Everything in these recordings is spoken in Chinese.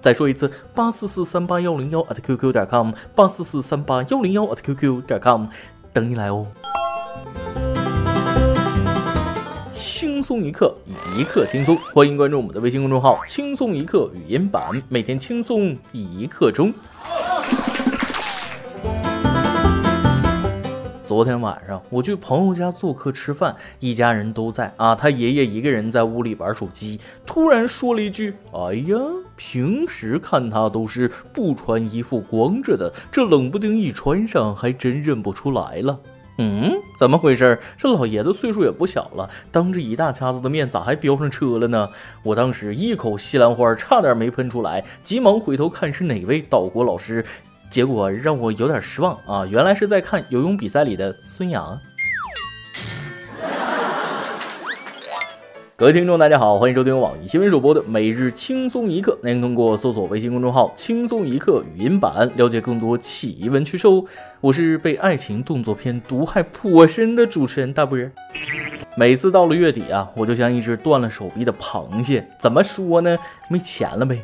再说一次，八四四三八幺零幺 at qq 点 com，八四四三八幺零幺 at qq 点 com，等你来哦。轻松一刻，一刻轻松，欢迎关注我们的微信公众号“轻松一刻语音版”，每天轻松一刻钟。昨天晚上我去朋友家做客吃饭，一家人都在啊。他爷爷一个人在屋里玩手机，突然说了一句：“哎呀，平时看他都是不穿衣服光着的，这冷不丁一穿上，还真认不出来了。”嗯，怎么回事？这老爷子岁数也不小了，当着一大家子的面，咋还飙上车了呢？我当时一口西兰花差点没喷出来，急忙回头看是哪位岛国老师。结果让我有点失望啊！原来是在看游泳比赛里的孙杨。各位听众，大家好，欢迎收听网易新闻首播的每日轻松一刻。您通过搜索微信公众号“轻松一刻”语音版了解更多奇闻趣事哦。我是被爱情动作片毒害颇深的主持人大波。每次到了月底啊，我就像一只断了手臂的螃蟹，怎么说呢？没钱了呗。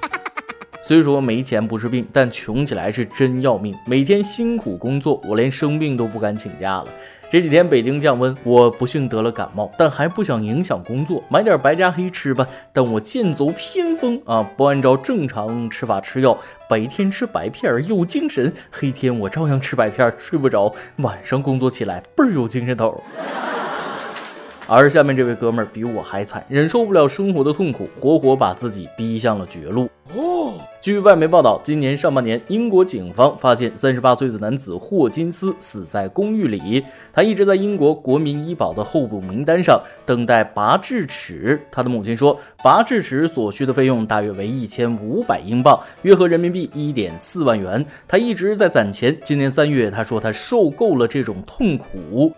虽说没钱不是病，但穷起来是真要命。每天辛苦工作，我连生病都不敢请假了。这几天北京降温，我不幸得了感冒，但还不想影响工作，买点白加黑吃吧。但我剑走偏锋啊，不按照正常吃法吃药，白天吃白片有精神，黑天我照样吃白片儿睡不着，晚上工作起来倍儿有精神头。而下面这位哥们儿比我还惨，忍受不了生活的痛苦，活活把自己逼向了绝路。据外媒报道，今年上半年，英国警方发现三十八岁的男子霍金斯死在公寓里。他一直在英国国民医保的候补名单上，等待拔智齿。他的母亲说，拔智齿所需的费用大约为一千五百英镑，约合人民币一点四万元。他一直在攒钱。今年三月，他说他受够了这种痛苦。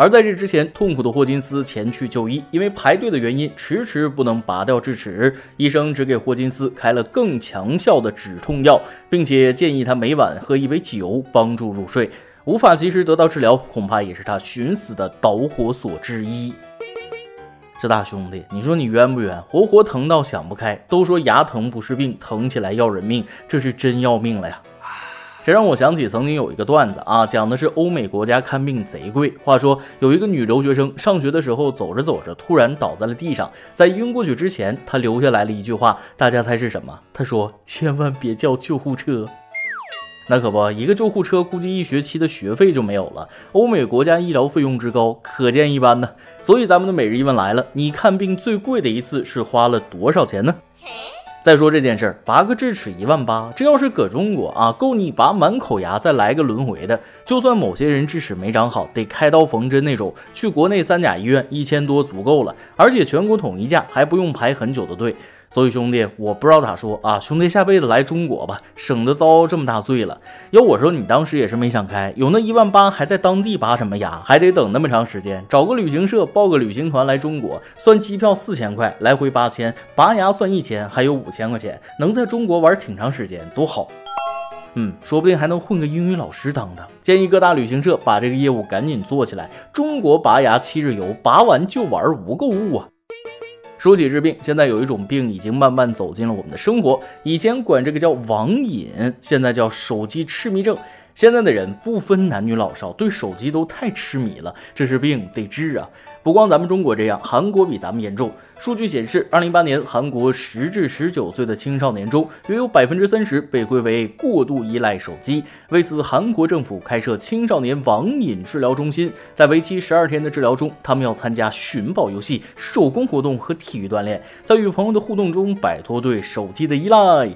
而在这之前，痛苦的霍金斯前去就医，因为排队的原因，迟迟不能拔掉智齿。医生只给霍金斯开了更强效的止痛药，并且建议他每晚喝一杯酒帮助入睡。无法及时得到治疗，恐怕也是他寻死的导火索之一。这大兄弟，你说你冤不冤？活活疼到想不开。都说牙疼不是病，疼起来要人命，这是真要命了呀！这让我想起曾经有一个段子啊，讲的是欧美国家看病贼贵。话说有一个女留学生上学的时候走着走着，突然倒在了地上，在晕过去之前，她留下来了一句话，大家猜是什么？她说：“千万别叫救护车。”那可不，一个救护车估计一学期的学费就没有了。欧美国家医疗费用之高，可见一斑呢。所以咱们的每日一问来了：你看病最贵的一次是花了多少钱呢？再说这件事儿，拔个智齿一万八，这要是搁中国啊，够你拔满口牙再来个轮回的。就算某些人智齿没长好，得开刀缝针那种，去国内三甲医院一千多足够了，而且全国统一价，还不用排很久的队。所以兄弟，我不知道咋说啊，兄弟下辈子来中国吧，省得遭这么大罪了。要我说，你当时也是没想开，有那一万八，还在当地拔什么牙，还得等那么长时间，找个旅行社报个旅行团来中国，算机票四千块，来回八千，拔牙算一千，还有五千块钱，能在中国玩挺长时间，多好。嗯，说不定还能混个英语老师当当。建议各大旅行社把这个业务赶紧做起来，中国拔牙七日游，拔完就玩无购物啊。说起治病，现在有一种病已经慢慢走进了我们的生活。以前管这个叫网瘾，现在叫手机痴迷症。现在的人不分男女老少，对手机都太痴迷了，这是病得治啊！不光咱们中国这样，韩国比咱们严重。数据显示，二零一八年韩国十至十九岁的青少年中，约有百分之三十被归为过度依赖手机。为此，韩国政府开设青少年网瘾治疗中心，在为期十二天的治疗中，他们要参加寻宝游戏、手工活动和体育锻炼，在与朋友的互动中摆脱对手机的依赖。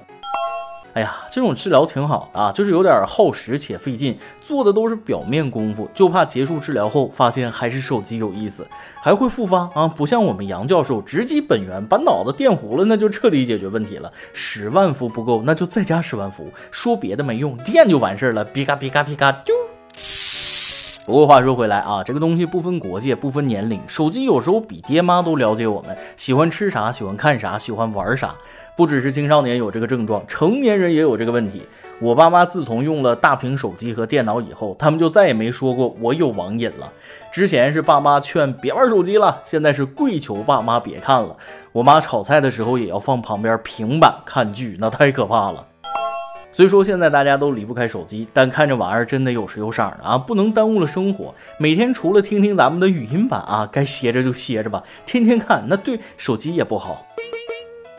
哎呀，这种治疗挺好的啊，就是有点耗时且费劲，做的都是表面功夫，就怕结束治疗后发现还是手机有意思，还会复发啊！不像我们杨教授直击本源，把脑子电糊了，那就彻底解决问题了。十万伏不够，那就再加十万伏，说别的没用，电就完事儿了，比嘎比嘎比嘎就。不过话说回来啊，这个东西不分国界，不分年龄，手机有时候比爹妈都了解我们，喜欢吃啥，喜欢看啥，喜欢玩啥。不只是青少年有这个症状，成年人也有这个问题。我爸妈自从用了大屏手机和电脑以后，他们就再也没说过我有网瘾了。之前是爸妈劝别玩手机了，现在是跪求爸妈别看了。我妈炒菜的时候也要放旁边平板看剧，那太可怕了。虽说现在大家都离不开手机，但看这玩意儿真的有时有色的啊，不能耽误了生活。每天除了听听咱们的语音版啊，该歇着就歇着吧，天天看那对手机也不好。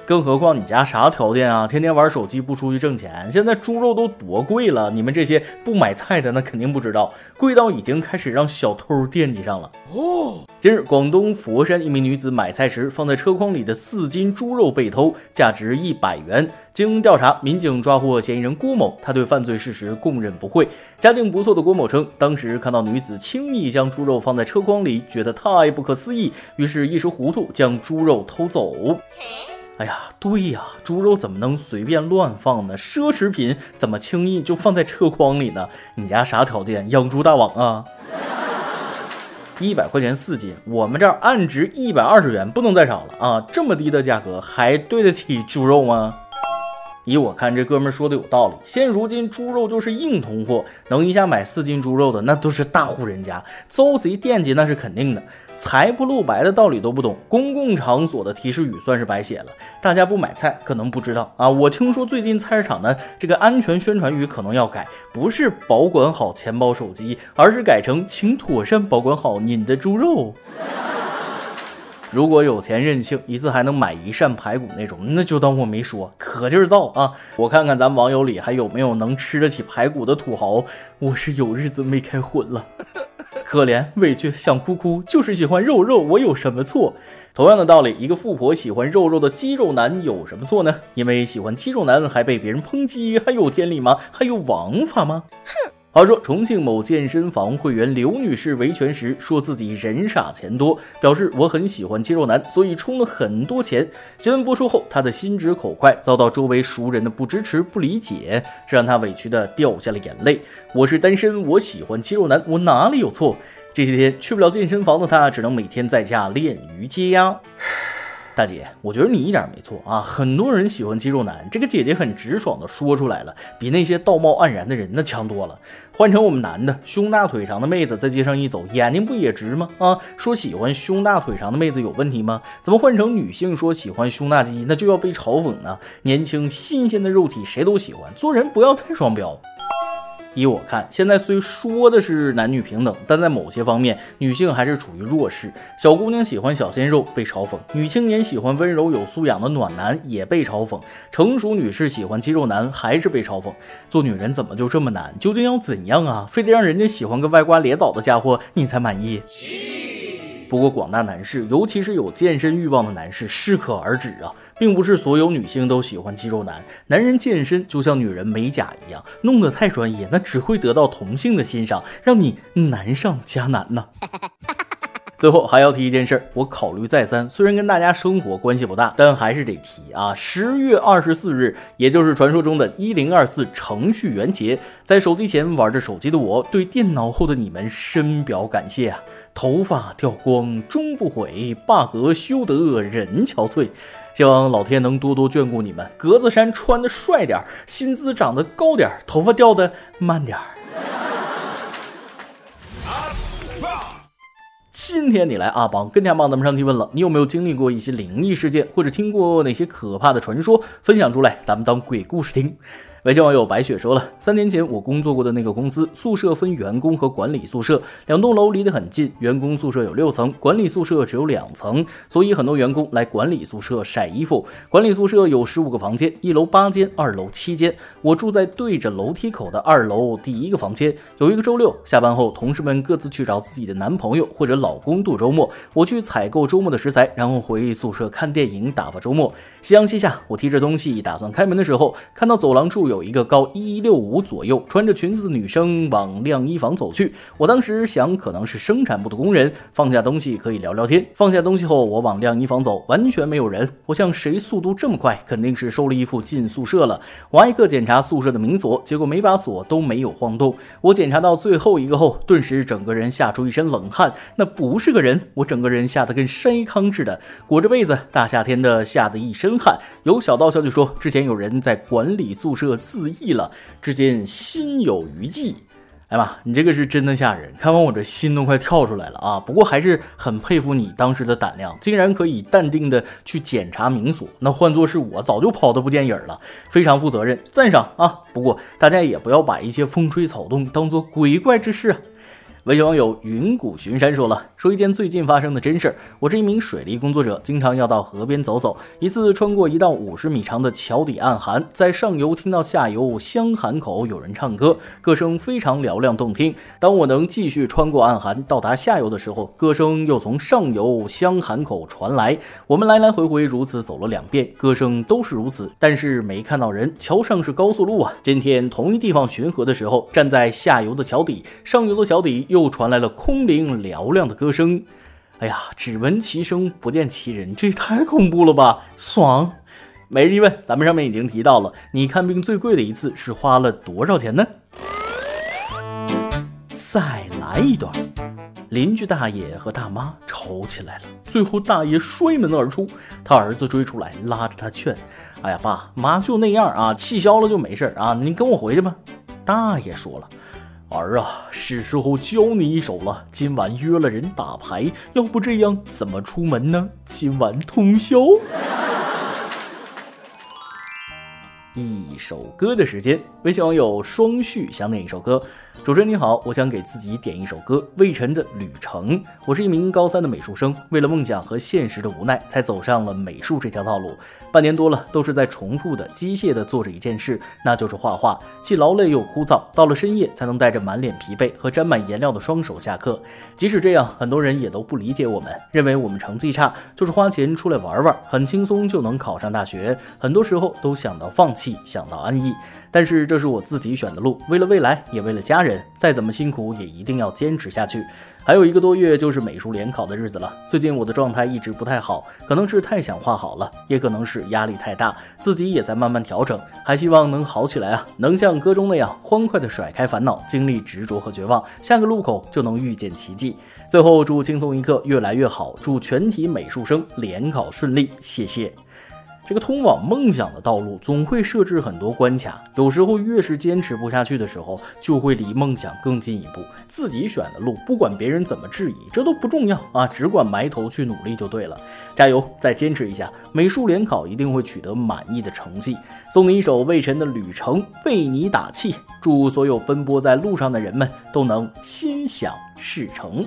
更何况你家啥条件啊？天天玩手机不出去挣钱。现在猪肉都多贵了，你们这些不买菜的那肯定不知道，贵到已经开始让小偷惦记上了。哦，近日广东佛山一名女子买菜时放在车筐里的四斤猪肉被偷，价值一百元。经调查，民警抓获嫌疑人郭某，他对犯罪事实供认不讳。家境不错的郭某称，当时看到女子轻易将猪肉放在车筐里，觉得太不可思议，于是一时糊涂将猪肉偷走。哎呀，对呀，猪肉怎么能随便乱放呢？奢侈品怎么轻易就放在车筐里呢？你家啥条件？养猪大王啊？一百块钱四斤，我们这儿按值一百二十元，不能再少了啊！这么低的价格还对得起猪肉吗？依我看，这哥们说的有道理。现如今猪肉就是硬通货，能一下买四斤猪肉的，那都是大户人家，遭贼惦记那是肯定的。财不露白的道理都不懂，公共场所的提示语算是白写了。大家不买菜可能不知道啊，我听说最近菜市场呢，这个安全宣传语可能要改，不是保管好钱包手机，而是改成请妥善保管好您的猪肉。如果有钱任性，一次还能买一扇排骨那种，那就当我没说，可劲儿造啊！我看看咱网友里还有没有能吃得起排骨的土豪，我是有日子没开荤了，可怜委屈想哭哭，就是喜欢肉肉，我有什么错？同样的道理，一个富婆喜欢肉肉的肌肉男有什么错呢？因为喜欢肌肉男还被别人抨击，还有天理吗？还有王法吗？哼！话说，重庆某健身房会员刘女士维权时，说自己人傻钱多，表示我很喜欢肌肉男，所以充了很多钱。新闻播出后，她的心直口快遭到周围熟人的不支持、不理解，这让她委屈的掉下了眼泪。我是单身，我喜欢肌肉男，我哪里有错？这些天去不了健身房的她，只能每天在家练瑜伽。大姐，我觉得你一点没错啊！很多人喜欢肌肉男，这个姐姐很直爽的说出来了，比那些道貌岸然的人那强多了。换成我们男的，胸大腿长的妹子在街上一走，眼睛不也直吗？啊，说喜欢胸大腿长的妹子有问题吗？怎么换成女性说喜欢胸大肌，那就要被嘲讽呢？年轻新鲜的肉体谁都喜欢，做人不要太双标。依我看，现在虽说的是男女平等，但在某些方面，女性还是处于弱势。小姑娘喜欢小鲜肉被嘲讽，女青年喜欢温柔有素养的暖男也被嘲讽，成熟女士喜欢肌肉男还是被嘲讽。做女人怎么就这么难？究竟要怎样啊？非得让人家喜欢个歪瓜裂枣的家伙你才满意？不过广大男士，尤其是有健身欲望的男士，适可而止啊，并不是所有女性都喜欢肌肉男。男人健身就像女人美甲一样，弄得太专业，那只会得到同性的欣赏，让你难上加难呢。最后还要提一件事，我考虑再三，虽然跟大家生活关系不大，但还是得提啊。十月二十四日，也就是传说中的一零二四程序员节，在手机前玩着手机的我，对电脑后的你们深表感谢啊。头发掉光终不悔，bug 修得人憔悴。希望老天能多多眷顾你们，格子衫穿的帅点，薪资涨得高点，头发掉的慢点儿。今天你来阿邦跟天帮咱们上提问了，你有没有经历过一些灵异事件，或者听过哪些可怕的传说？分享出来，咱们当鬼故事听。北京网友白雪说了，三年前我工作过的那个公司，宿舍分员工和管理宿舍，两栋楼离得很近，员工宿舍有六层，管理宿舍只有两层，所以很多员工来管理宿舍晒衣服。管理宿舍有十五个房间，一楼八间，二楼七间，我住在对着楼梯口的二楼第一个房间。有一个周六下班后，同事们各自去找自己的男朋友或者老公度周末，我去采购周末的食材，然后回宿舍看电影打发周末。夕阳西下，我提着东西打算开门的时候，看到走廊处有。有一个高一六五左右、穿着裙子的女生往晾衣房走去。我当时想，可能是生产部的工人放下东西可以聊聊天。放下东西后，我往晾衣房走，完全没有人。我想，谁速度这么快，肯定是收了衣服进宿舍了。我挨个检查宿舍的门锁，结果每把锁都没有晃动。我检查到最后一个后，顿时整个人吓出一身冷汗。那不是个人，我整个人吓得跟筛糠似的，裹着被子，大夏天的吓得一身汗。有小道消息说，之前有人在管理宿舍。自缢了，至今心有余悸。哎妈，你这个是真的吓人，看完我这心都快跳出来了啊！不过还是很佩服你当时的胆量，竟然可以淡定的去检查民锁。那换作是我，早就跑得不见影了。非常负责任，赞赏啊！不过大家也不要把一些风吹草动当做鬼怪之事。微信网友云谷巡山说了，说一件最近发生的真事儿。我是一名水利工作者，经常要到河边走走。一次穿过一道五十米长的桥底暗涵，在上游听到下游香涵口有人唱歌，歌声非常嘹亮动听。当我能继续穿过暗涵到达下游的时候，歌声又从上游香涵口传来。我们来来回回如此走了两遍，歌声都是如此，但是没看到人。桥上是高速路啊。今天同一地方巡河的时候，站在下游的桥底，上游的桥底。又传来了空灵嘹亮的歌声，哎呀，只闻其声不见其人，这也太恐怖了吧！爽。每日一问，咱们上面已经提到了，你看病最贵的一次是花了多少钱呢？再来一段，邻居大爷和大妈吵起来了，最后大爷摔门而出，他儿子追出来拉着他劝：“哎呀，爸妈就那样啊，气消了就没事啊，你跟我回去吧。”大爷说了。儿啊，是时候教你一手了。今晚约了人打牌，要不这样怎么出门呢？今晚通宵。一首歌的时间，微信网友双旭想点一首歌。主持人你好，我想给自己点一首歌，魏晨的《旅程》。我是一名高三的美术生，为了梦想和现实的无奈，才走上了美术这条道路。半年多了，都是在重复的、机械的做着一件事，那就是画画，既劳累又枯燥。到了深夜，才能带着满脸疲惫和沾满颜料的双手下课。即使这样，很多人也都不理解我们，认为我们成绩差就是花钱出来玩玩，很轻松就能考上大学。很多时候都想到放弃，想到安逸。但是这是我自己选的路，为了未来，也为了家人，再怎么辛苦也一定要坚持下去。还有一个多月就是美术联考的日子了，最近我的状态一直不太好，可能是太想画好了，也可能是压力太大，自己也在慢慢调整，还希望能好起来啊，能像歌中那样欢快的甩开烦恼，经历执着和绝望，下个路口就能遇见奇迹。最后祝轻松一刻越来越好，祝全体美术生联考顺利，谢谢。这个通往梦想的道路总会设置很多关卡，有时候越是坚持不下去的时候，就会离梦想更近一步。自己选的路，不管别人怎么质疑，这都不重要啊，只管埋头去努力就对了。加油，再坚持一下，美术联考一定会取得满意的成绩。送你一首魏晨的《旅程》，为你打气，祝所有奔波在路上的人们都能心想事成。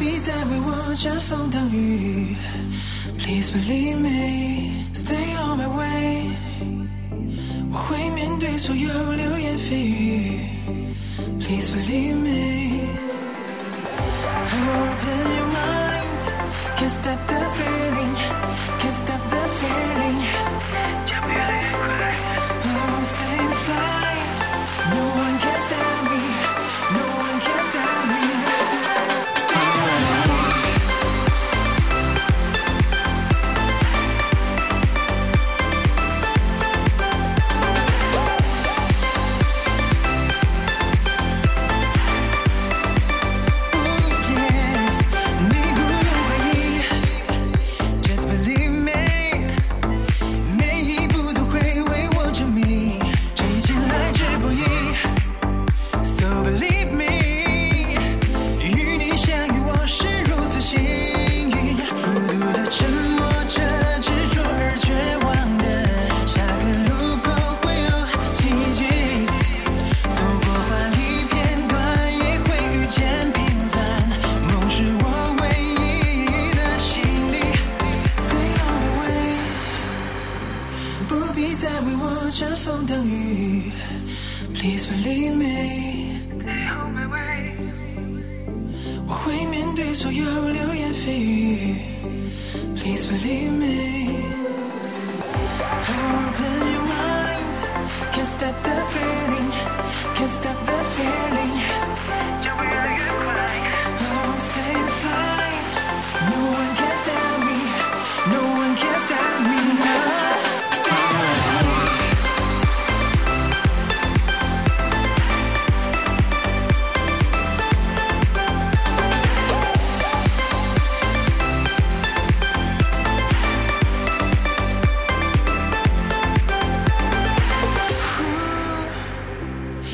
way，不必再为我遮风挡雨。 Please believe me, stay on my way。我会面对所有流言蜚语。Please believe me, open your mind, can't stop the feeling, can't stop the feeling。 Stop the feeling, can't stop the feeling.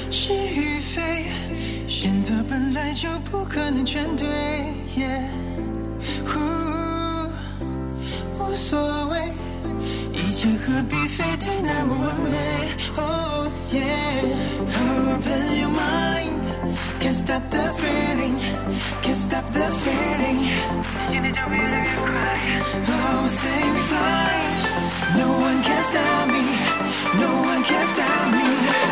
是与非选择本来就不可能全对呼无所谓一切何必非得那么完美 oh yeah open your mind can't stop the feeling can't stop the feeling no one can stop me no one can stop me